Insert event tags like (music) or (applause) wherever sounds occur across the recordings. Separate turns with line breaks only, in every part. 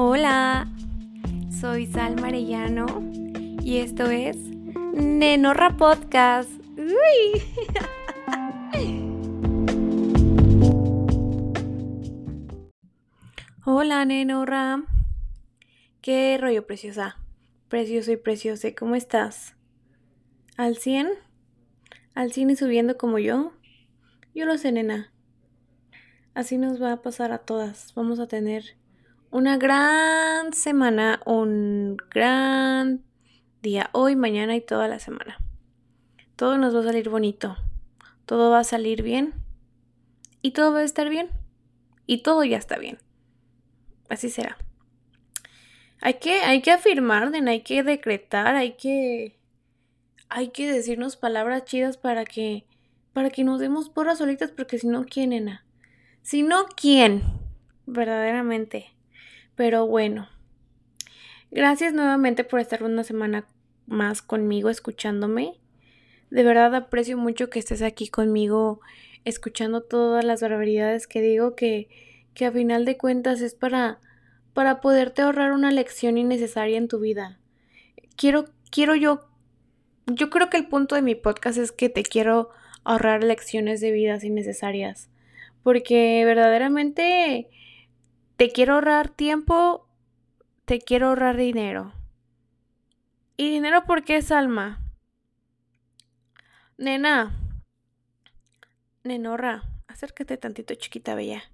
Hola, soy Sal Marellano y esto es Nenorra Podcast. Uy. (laughs) Hola, Nenorra. ¿Qué rollo, preciosa? Precioso y preciosa, ¿cómo estás? ¿Al 100? ¿Al 100 y subiendo como yo? Yo lo sé, nena. Así nos va a pasar a todas. Vamos a tener una gran semana, un gran día hoy, mañana y toda la semana. Todo nos va a salir bonito. Todo va a salir bien. Y todo va a estar bien. Y todo ya está bien. Así será. Hay que, hay que afirmar, hay que decretar, hay que. Hay que decirnos palabras chidas para que. Para que nos demos porras solitas, porque si no, ¿quién, nena? Si no, ¿quién? Verdaderamente. Pero bueno. Gracias nuevamente por estar una semana más conmigo escuchándome. De verdad aprecio mucho que estés aquí conmigo escuchando todas las barbaridades que digo que, que a final de cuentas es para, para poderte ahorrar una lección innecesaria en tu vida. Quiero, quiero yo, yo creo que el punto de mi podcast es que te quiero ahorrar lecciones de vidas innecesarias. Porque verdaderamente te quiero ahorrar tiempo, te quiero ahorrar dinero. ¿Y dinero por qué es alma? Nena, nenorra, acércate tantito, chiquita bella.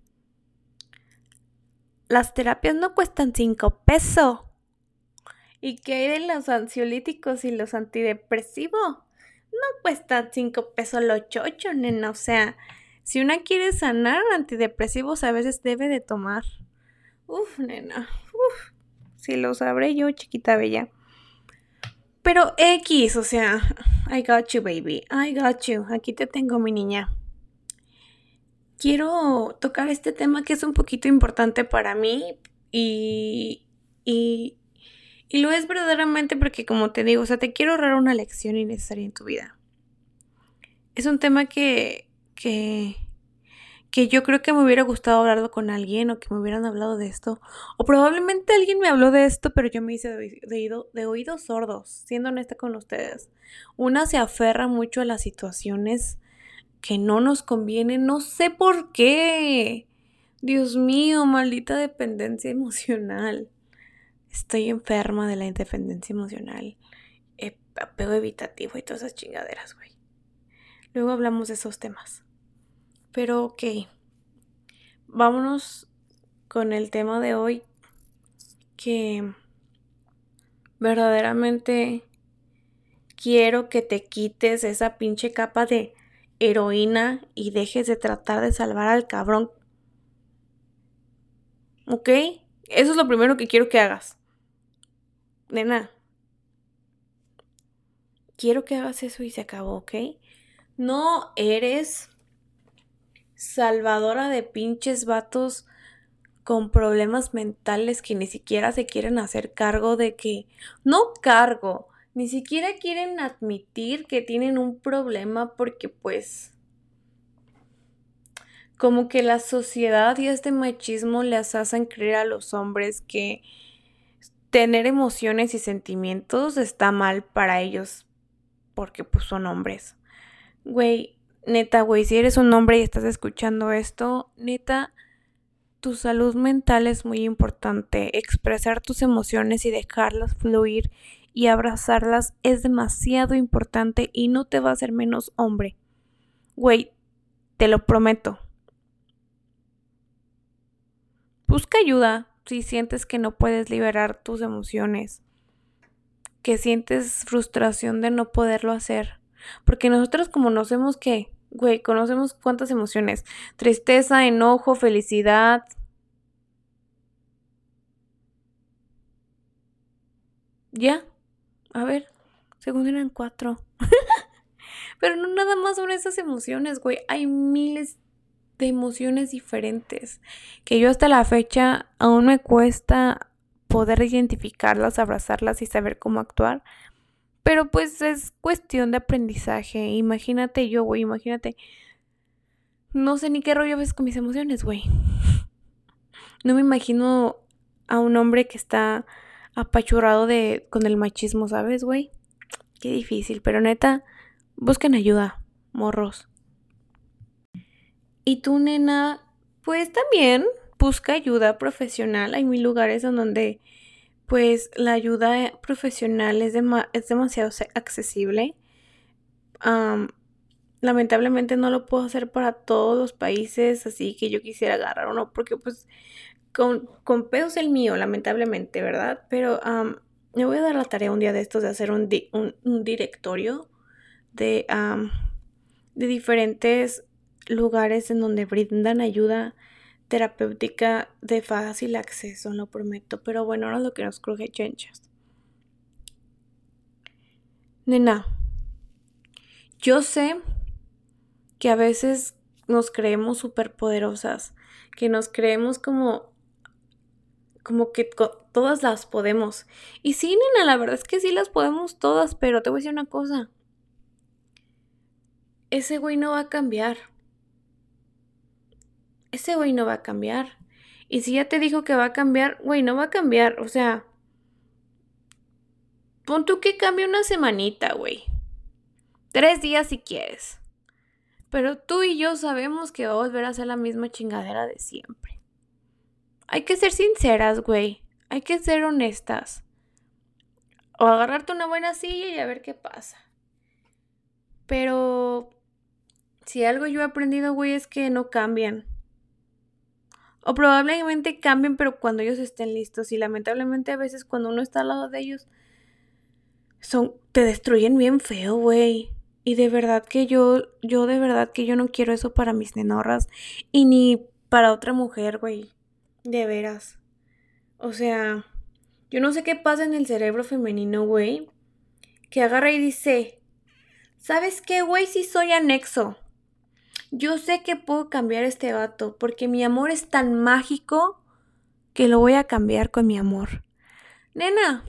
Las terapias no cuestan cinco pesos. ¿Y qué hay de los ansiolíticos y los antidepresivos? No cuestan cinco pesos los chochos, nena. O sea, si una quiere sanar, antidepresivos a veces debe de tomar. Uf, nena. Uf. Si lo sabré yo, chiquita bella. Pero X, o sea, I got you, baby. I got you. Aquí te tengo, mi niña. Quiero tocar este tema que es un poquito importante para mí y, y, y lo es verdaderamente porque, como te digo, o sea, te quiero ahorrar una lección innecesaria en tu vida. Es un tema que, que, que yo creo que me hubiera gustado hablarlo con alguien o que me hubieran hablado de esto. O probablemente alguien me habló de esto, pero yo me hice de, oído, de oídos sordos, siendo honesta con ustedes. Una se aferra mucho a las situaciones que no nos convienen, no sé por qué. Dios mío, maldita dependencia emocional. Estoy enferma de la independencia emocional. apego evitativo y todas esas chingaderas, güey. Luego hablamos de esos temas. Pero ok, vámonos con el tema de hoy que verdaderamente quiero que te quites esa pinche capa de heroína y dejes de tratar de salvar al cabrón. ¿Ok? Eso es lo primero que quiero que hagas. Nena. Quiero que hagas eso y se acabó, ¿ok? No eres salvadora de pinches vatos con problemas mentales que ni siquiera se quieren hacer cargo de que, no cargo, ni siquiera quieren admitir que tienen un problema porque pues como que la sociedad y este machismo les hacen creer a los hombres que tener emociones y sentimientos está mal para ellos porque pues son hombres. Güey, neta, güey, si eres un hombre y estás escuchando esto, neta, tu salud mental es muy importante. Expresar tus emociones y dejarlas fluir y abrazarlas es demasiado importante y no te va a hacer menos hombre. Güey, te lo prometo. Busca ayuda si sientes que no puedes liberar tus emociones, que sientes frustración de no poderlo hacer. Porque nosotros como nos vemos que Güey, conocemos cuántas emociones. Tristeza, enojo, felicidad. Ya. A ver. Según eran cuatro. (laughs) Pero no nada más son esas emociones, güey. Hay miles de emociones diferentes. Que yo hasta la fecha aún me cuesta poder identificarlas, abrazarlas y saber cómo actuar. Pero pues es cuestión de aprendizaje. Imagínate yo, güey, imagínate. No sé ni qué rollo ves con mis emociones, güey. No me imagino a un hombre que está apachurrado de con el machismo, ¿sabes, güey? Qué difícil, pero neta, busquen ayuda, morros. Y tú, nena, pues también busca ayuda profesional. Hay mil lugares en donde, pues, la ayuda profesional es, es demasiado accesible. lamentablemente no lo puedo hacer para todos los países, así que yo quisiera agarrar uno, porque pues con, con pedos el mío, lamentablemente, ¿verdad? Pero me voy a dar la tarea un día de estos de hacer un, un, directorio de, de diferentes lugares en donde brindan ayuda terapéutica de fácil acceso, lo prometo. Pero bueno, ahora lo que nos cruje chenchas. Nena, yo sé que a veces nos creemos superpoderosas, que nos creemos como como que todas las podemos. Y sí, nena, la verdad es que sí las podemos todas, pero te voy a decir una cosa. Ese güey no va a cambiar. Ese güey no va a cambiar. Y si ya te dijo que va a cambiar, güey, no va a cambiar. O sea, pon tú que cambie una semanita, güey. Tres días si quieres. Pero tú y yo sabemos que va a volver a ser la misma chingadera de siempre. Hay que ser sinceras, güey. Hay que ser honestas. O agarrarte una buena silla y a ver qué pasa. Pero si algo yo he aprendido, güey, es que no cambian. O probablemente cambien, pero cuando ellos estén listos. Y lamentablemente a veces cuando uno está al lado de ellos, son, te destruyen bien feo, güey. Y de verdad que yo, yo de verdad que yo no quiero eso para mis nenorras. Y ni para otra mujer, güey. De veras. O sea, yo no sé qué pasa en el cerebro femenino, güey. Que agarra y dice, ¿sabes qué, güey? Si soy anexo. Yo sé que puedo cambiar este vato porque mi amor es tan mágico que lo voy a cambiar con mi amor. Nena.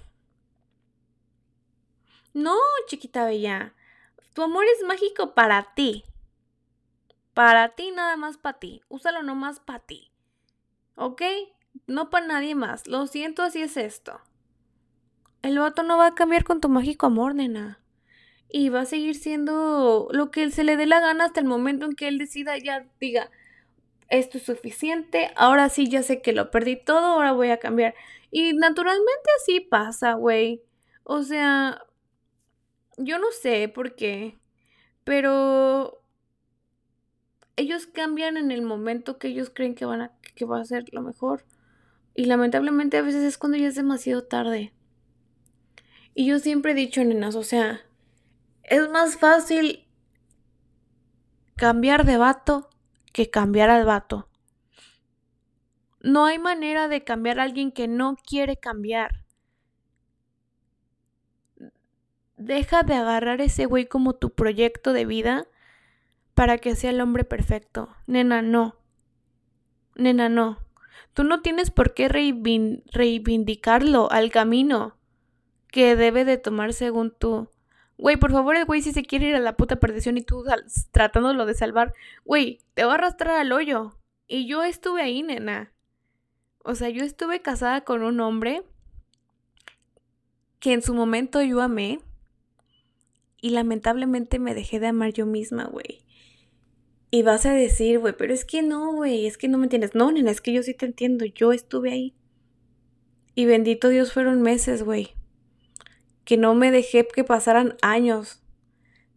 No, chiquita bella. Tu amor es mágico para ti. Para ti, nada más para ti. Úsalo nomás para ti. ¿Ok? No para nadie más. Lo siento, así es esto. El vato no va a cambiar con tu mágico amor, nena. Y va a seguir siendo lo que se le dé la gana hasta el momento en que él decida ya diga, esto es suficiente, ahora sí ya sé que lo perdí todo, ahora voy a cambiar. Y naturalmente así pasa, güey. O sea, yo no sé por qué, pero ellos cambian en el momento que ellos creen que van a que va a ser lo mejor. Y lamentablemente a veces es cuando ya es demasiado tarde. Y yo siempre he dicho, nenas, o sea, es más fácil cambiar de vato que cambiar al vato. No hay manera de cambiar a alguien que no quiere cambiar. Deja de agarrar ese güey como tu proyecto de vida para que sea el hombre perfecto. Nena, no. Nena, no. Tú no tienes por qué reivindicarlo al camino que debe de tomar según tú. Güey, por favor, el güey si se quiere ir a la puta perdición y tú tratándolo de salvar, güey, te va a arrastrar al hoyo. Y yo estuve ahí, nena. O sea, yo estuve casada con un hombre que en su momento yo amé y lamentablemente me dejé de amar yo misma, güey. Y vas a decir, güey, pero es que no, güey, es que no me entiendes. No, nena, es que yo sí te entiendo, yo estuve ahí. Y bendito Dios fueron meses, güey. Que no me dejé que pasaran años.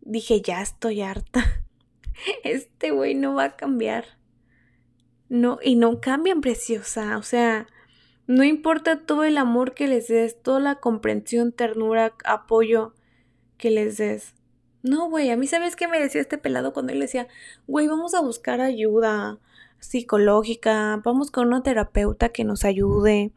Dije, ya estoy harta. (laughs) Este güey no va a cambiar. No, y no cambian, preciosa. O sea, no importa todo el amor que les des, toda la comprensión, ternura, apoyo que les des. No, güey, a mí sabes qué me decía este pelado cuando él decía, güey, vamos a buscar ayuda psicológica, vamos con una terapeuta que nos ayude.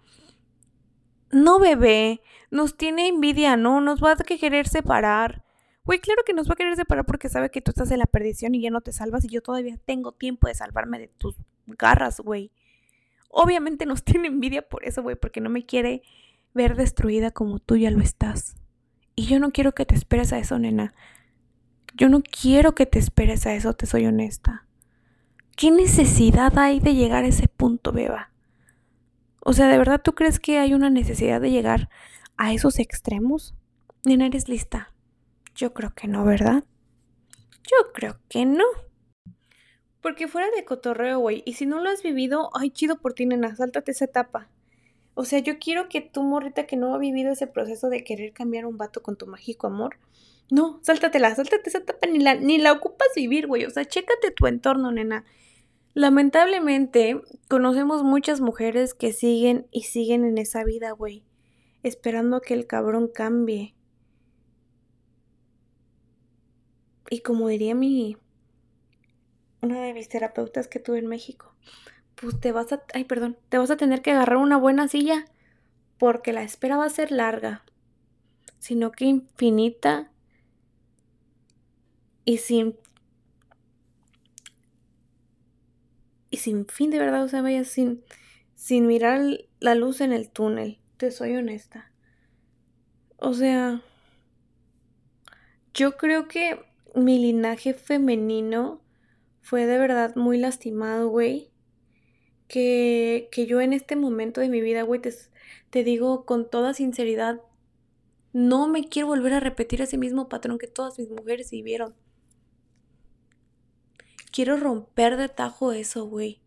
No, bebé, nos tiene envidia, no, nos va a querer separar. Güey, claro que nos va a querer separar porque sabe que tú estás en la perdición y ya no te salvas y yo todavía tengo tiempo de salvarme de tus garras, güey. Obviamente nos (laughs) tiene envidia por eso, güey, porque no me quiere ver destruida como tú ya lo estás. Y yo no quiero que te esperes a eso, nena. Yo no quiero que te esperes a eso, te soy honesta. ¿Qué necesidad hay de llegar a ese punto, beba? O sea, ¿de verdad tú crees que hay una necesidad de llegar a esos extremos? Nena, ¿eres lista? Yo creo que no, ¿verdad? Yo creo que no. Porque fuera de cotorreo, güey. Y si no lo has vivido, ay, chido por ti, nena. Sáltate esa etapa. O sea, yo quiero que tú, morrita, que no ha vivido ese proceso de querer cambiar un vato con tu mágico amor. No, sáltatela, sáltate esa etapa. Ni la, ni la ocupas vivir, güey. O sea, chécate tu entorno, nena. Lamentablemente, conocemos muchas mujeres que siguen y siguen en esa vida, güey. Esperando que el cabrón cambie. Y como diría mi una de mis terapeutas que tuve en México, pues te vas a, ay, perdón, te vas a tener que agarrar una buena silla porque la espera va a ser larga, sino que infinita y sin y sin fin de verdad, o sea, vaya sin sin mirar la luz en el túnel, te soy honesta. O sea, yo creo que mi linaje femenino fue de verdad muy lastimado, güey. Que, que yo en este momento de mi vida, güey, te, te digo con toda sinceridad, no me quiero volver a repetir ese mismo patrón que todas mis mujeres vivieron. Quiero romper de tajo eso, güey.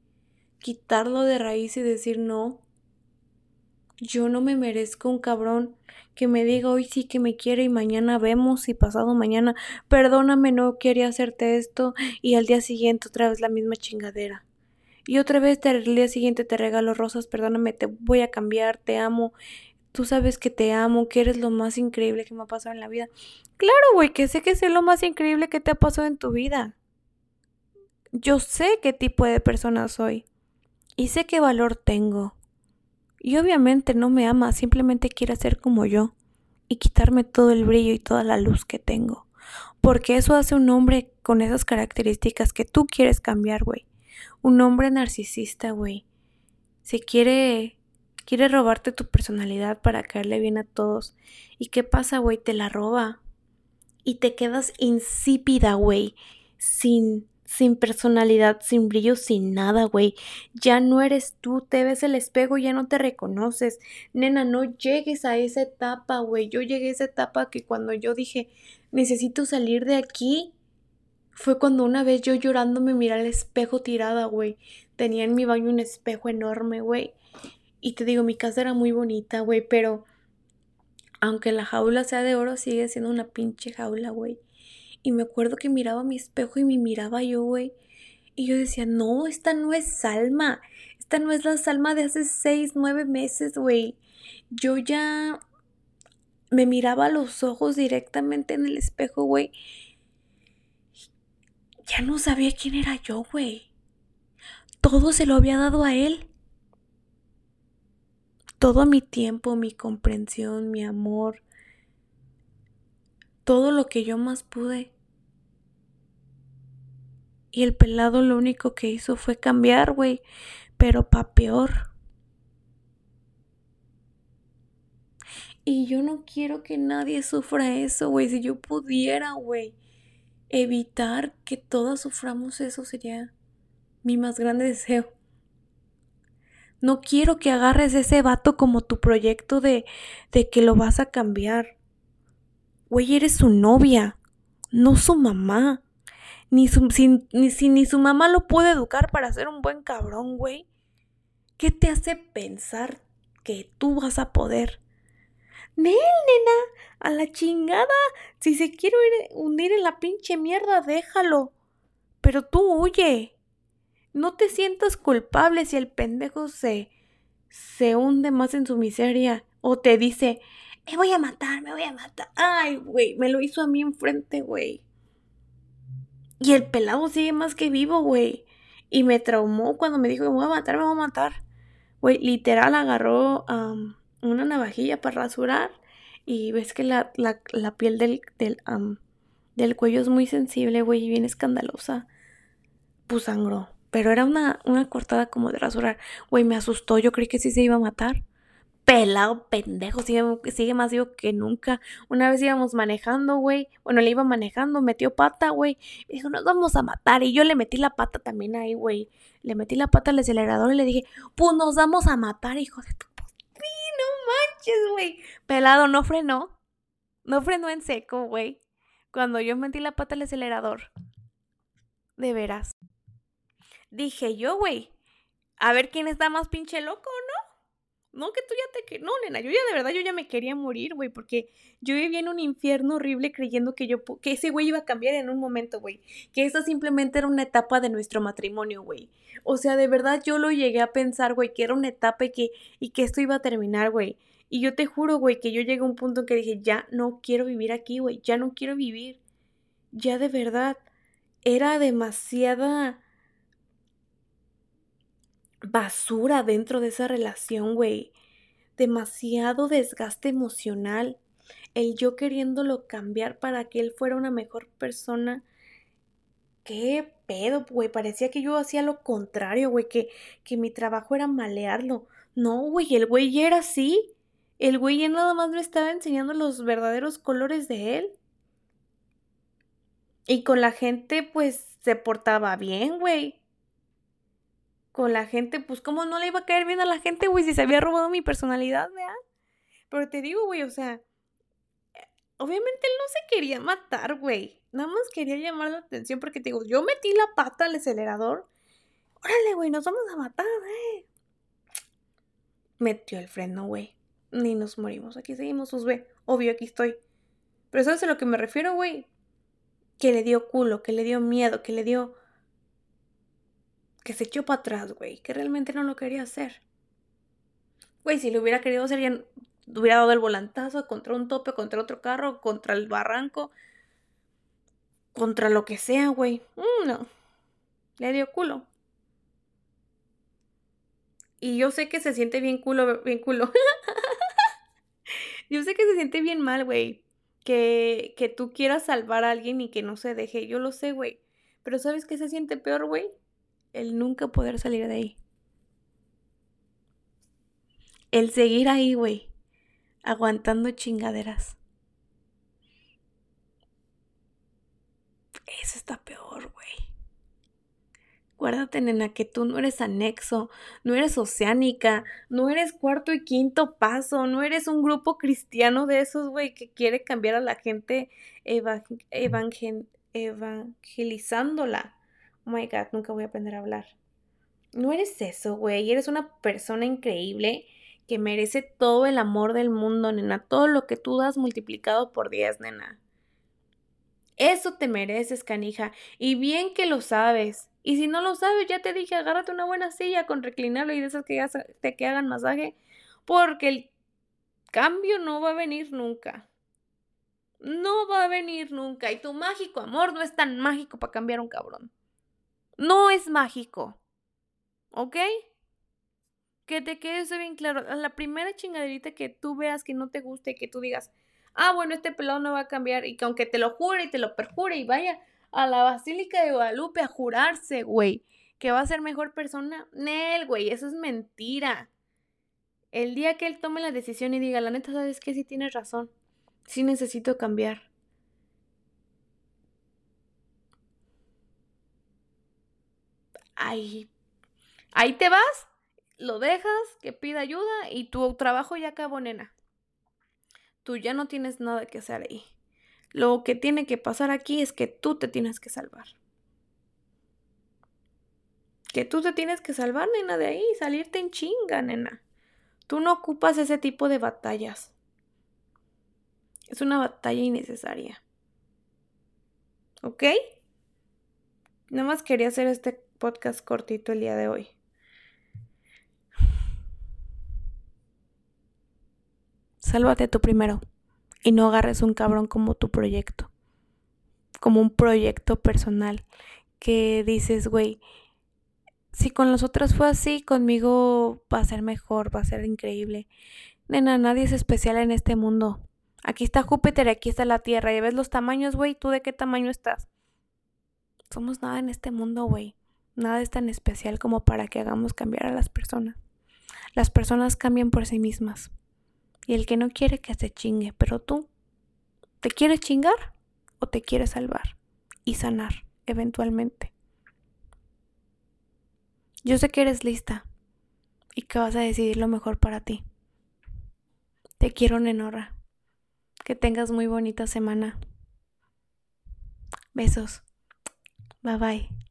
Quitarlo de raíz y decir no. Yo no me merezco un cabrón que me diga hoy sí que me quiere y mañana vemos y pasado mañana, perdóname, no quería hacerte esto y al día siguiente otra vez la misma chingadera. Y otra vez al día siguiente te regalo rosas, perdóname, te voy a cambiar, te amo. Tú sabes que te amo, que eres lo más increíble que me ha pasado en la vida. Claro, güey, que sé que es lo más increíble que te ha pasado en tu vida. Yo sé qué tipo de persona soy. Y sé qué valor tengo. Y obviamente no me ama, simplemente quiere ser como yo y quitarme todo el brillo y toda la luz que tengo. Porque eso hace un hombre con esas características que tú quieres cambiar, güey. Un hombre narcisista, güey. Se quiere quiere robarte tu personalidad para caerle bien a todos. ¿Y qué pasa, güey? Te la roba. Y te quedas insípida, güey. Sin sin personalidad, sin brillo, sin nada, güey. Ya no eres tú, te ves el espejo, ya no te reconoces. Nena, no llegues a esa etapa, güey. Yo llegué a esa etapa que cuando yo dije, necesito salir de aquí, fue cuando una vez yo llorando me miré al espejo tirada, güey. Tenía en mi baño un espejo enorme, güey. Y te digo, mi casa era muy bonita, güey, pero aunque la jaula sea de oro, sigue siendo una pinche jaula, güey. Y me acuerdo que miraba mi espejo y me miraba yo, güey. Y yo decía, no, esta no es Salma. Esta no es la Salma de hace seis, nueve meses, güey. Yo ya me miraba a los ojos directamente en el espejo, güey. Ya no sabía quién era yo, güey. Todo se lo había dado a él. Todo mi tiempo, mi comprensión, mi amor. Todo lo que yo más pude. Y el pelado lo único que hizo fue cambiar, güey, pero pa' peor. Y yo no quiero que nadie sufra eso, güey. Si yo pudiera, güey, evitar que todas suframos eso sería mi más grande deseo. No quiero que agarres ese vato como tu proyecto de, de que lo vas a cambiar. Güey, eres su novia, no su mamá. Ni, su, ni, si ni su mamá lo puede educar para ser un buen cabrón, güey. ¿Qué te hace pensar que tú vas a poder? Nel, nena, a la chingada. Si se quiere hundir en la pinche mierda, déjalo. Pero tú huye. No te sientas culpable si el pendejo se se hunde más en su miseria o te dice, me voy a matar, me voy a matar. Ay, güey, me lo hizo a mí enfrente, güey. Y el pelado sigue más que vivo, güey. Y me traumó cuando me dijo, me voy a matar, me voy a matar. Güey, literal agarró una navajilla para rasurar. Y ves que la, piel del, del, del, cuello es muy sensible, güey, y bien escandalosa. Pues Pero era una, una cortada como de rasurar. Güey, me asustó. Yo creí que sí se iba a matar. Pelado pendejo, sigue, más vivo que nunca. Una vez íbamos manejando, güey. Bueno, le iba manejando, metió pata, güey. Dijo, nos vamos a matar. Y yo le metí la pata también ahí, güey. Le metí la pata al acelerador y le dije, pues nos vamos a matar, hijo de tu... Sí, no manches, güey. Pelado, no frenó. No frenó en seco, güey. Cuando yo metí la pata al acelerador. De veras. Dije yo, güey. A ver quién está más pinche loco, ¿no? Que tú ya te... No, nena, yo ya de verdad, yo ya me quería morir, güey, porque yo vivía en un infierno horrible creyendo que yo... que ese güey iba a cambiar en un momento, güey. Que esa simplemente era una etapa de nuestro matrimonio, güey. O sea, de verdad yo lo llegué a pensar, güey, que era una etapa y que, y que esto iba a terminar, güey. Y yo te juro, güey, que yo llegué a un punto en que dije, ya no quiero vivir aquí, güey, ya no quiero vivir. Ya de verdad, era demasiada basura dentro de esa relación, güey. Demasiado desgaste emocional. El yo queriéndolo cambiar para que él fuera una mejor persona. ¿Qué pedo, güey? Parecía que yo hacía lo contrario, güey, que, que mi trabajo era malearlo. No, güey, el güey ya era así. El güey ya nada más me estaba enseñando los verdaderos colores de él. Y con la gente, pues, se portaba bien, güey con la gente, pues cómo no le iba a caer bien a la gente, güey, si se había robado mi personalidad, ¿verdad? Pero te digo, güey, o sea, obviamente él no se quería matar, güey. Nada más quería llamar la atención porque te digo, yo metí la pata al acelerador. Órale, güey, nos vamos a matar, eh. Metió el freno, güey. Ni nos morimos. Aquí seguimos, sus ve. Obvio, aquí estoy. Pero ¿sabes a lo que me refiero, güey? Que le dio culo, que le dio miedo, que le dio que se echó para atrás, güey, que realmente no lo quería hacer. Güey, si lo hubiera querido hacer, ya hubiera dado el volantazo contra un tope, contra otro carro, contra el barranco, contra lo que sea, güey. Mm, no. Le dio culo. Y yo sé que se siente bien culo, bien culo. (laughs) yo sé que se siente bien mal, güey. Que, que tú quieras salvar a alguien y que no se deje. Yo lo sé, güey. Pero ¿sabes qué se siente peor, güey? El nunca poder salir de ahí. El seguir ahí, güey, aguantando chingaderas. Eso está peor, güey. Guárdate, nena, que tú no eres anexo, no eres oceánica, no eres cuarto y quinto paso, no eres un grupo cristiano de esos, güey, que quiere cambiar a la gente evangelizándola. Oh my god, nunca voy a aprender a hablar. No eres eso, güey. Eres una persona increíble que merece todo el amor del mundo, nena. Todo lo que tú das multiplicado por 10, nena. Eso te mereces, canija. Y bien que lo sabes. Y si no lo sabes, ya te dije, agárrate una buena silla con reclinarlo y de esas que, te que hagan masaje. Porque el cambio no va a venir nunca. No va a venir nunca. Y tu mágico amor no es tan mágico para cambiar un cabrón. No es mágico. ¿Ok? Que te quede eso bien claro. La primera chingaderita que tú veas que no te guste y que tú digas, ah, bueno, este pelado no va a cambiar y que aunque te lo jure y te lo perjure y vaya a la Basílica de Guadalupe a jurarse, güey, que va a ser mejor persona, Nel, güey, eso es mentira. El día que él tome la decisión y diga, la neta, ¿sabes qué? Sí tienes razón. Sí necesito cambiar. Ahí, ahí te vas, lo dejas, que pida ayuda y tu trabajo ya acabó, nena. Tú ya no tienes nada que hacer ahí. Lo que tiene que pasar aquí es que tú te tienes que salvar. Que tú te tienes que salvar, nena, de ahí, salirte en chinga, nena. Tú no ocupas ese tipo de batallas. Es una batalla innecesaria. ¿Ok? Nada más quería hacer este podcast cortito el día de hoy. Sálvate tú primero y no agarres un cabrón como tu proyecto, como un proyecto personal que dices, güey, si con los otros fue así, conmigo va a ser mejor, va a ser increíble. Nena, nadie es especial en este mundo. Aquí está Júpiter, aquí está la Tierra. ¿Y ves los tamaños, güey? ¿Tú de qué tamaño estás? Somos nada en este mundo, güey. Nada es tan especial como para que hagamos cambiar a las personas. Las personas cambian por sí mismas. Y el que no quiere que se chingue, pero tú, ¿te quieres chingar o te quieres salvar y sanar eventualmente? Yo sé que eres lista y que vas a decidir lo mejor para ti. Te quiero, Nenora. Que tengas muy bonita semana. Besos. Bye bye.